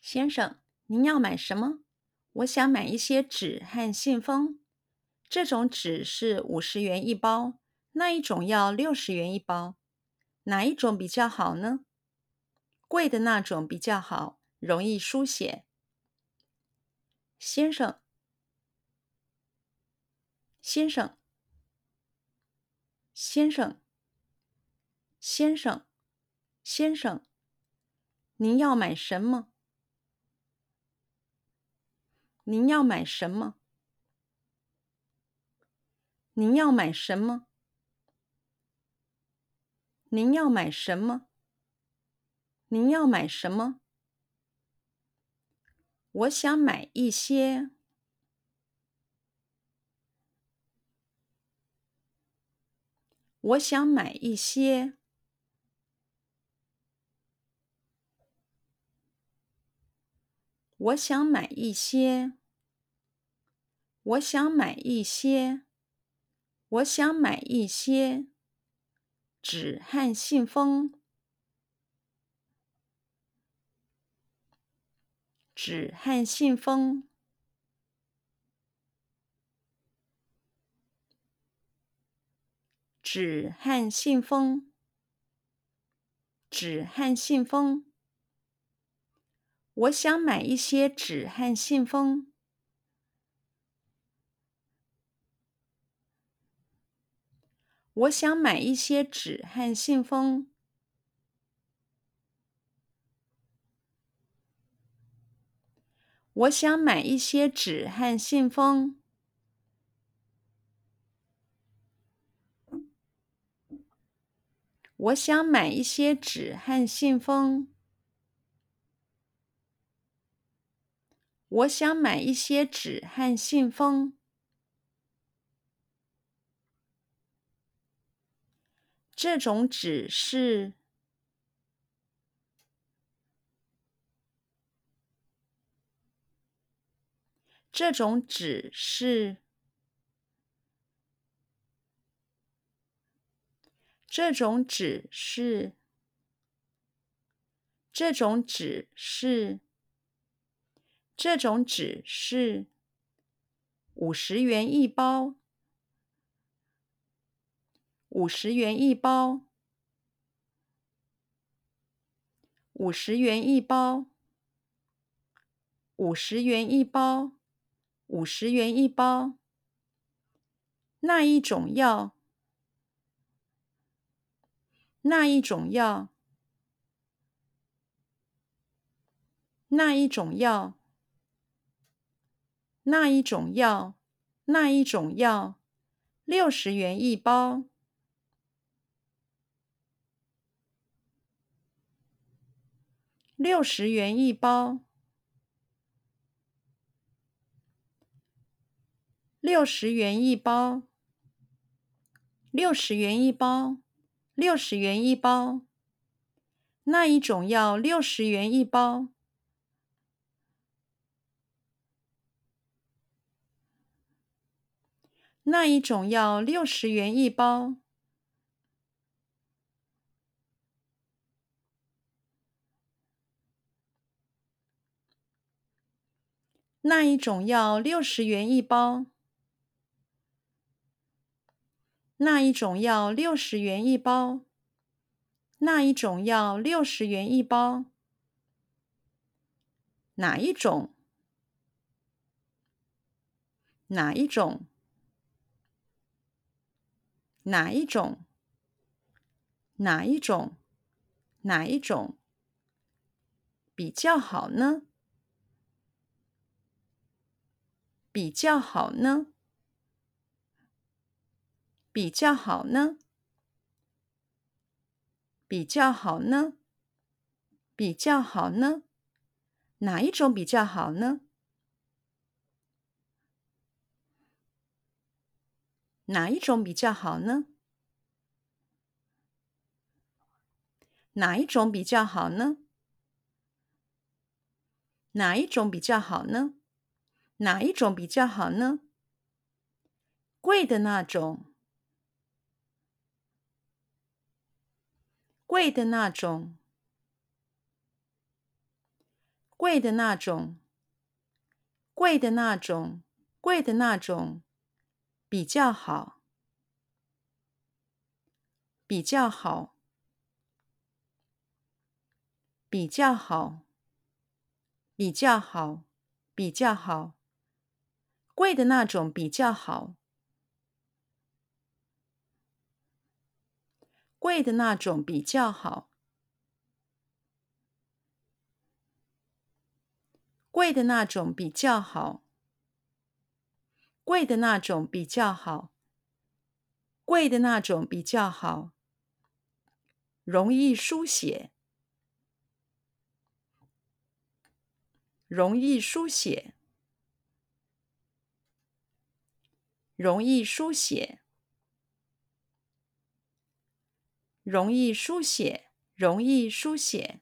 先生，您要买什么？我想买一些纸和信封。这种纸是五十元一包，那一种要六十元一包。哪一种比较好呢？贵的那种比较好，容易书写。先生，先生，先生，先生，先生，您要买什么？您要买什么？您要买什么？您要买什么？您要买什么？我想买一些。我想买一些。我想买一些。我想买一些。我想买一些纸和信封，纸和信封，纸和信封，纸和信封。我想买一些纸和信封。我想买一些纸和信封。我想买一些纸和信封。我想买一些纸和信封。我想买一些纸和信封。这种纸是，这种纸是，这种纸是，这种纸是，这种纸是五十元一包。五十元一包，五十元一包，五十元一包，五十元一包。那一种药，那一种药，那一种药，那一种药，那一种药，六十元一包。六十元一包，六十元一包，六十元一包，六十元一包。那一种要六十元一包。那一种要六十元一包。那一种要六十元一包。那一种要六十元一包。那一种要六十元一包。哪一种？哪一种？哪一种？哪一种？哪一种比较好呢？比较好呢？比较好呢？比较好呢？比较好呢？哪一种比较好呢？哪一种比较好呢？哪一种比较好呢？哪一种比较好呢？哪一种比较好呢？贵的那种，贵的那种，贵的那种，贵的那种，贵的那种，比较好，比较好，比较好，比较好，比较好，贵的那种比较好，贵的那种比较好。贵的那种比较好，贵的那种比较好，贵的那种比较好，容易书写，容易书写，容易书写，容易书写，容易书写。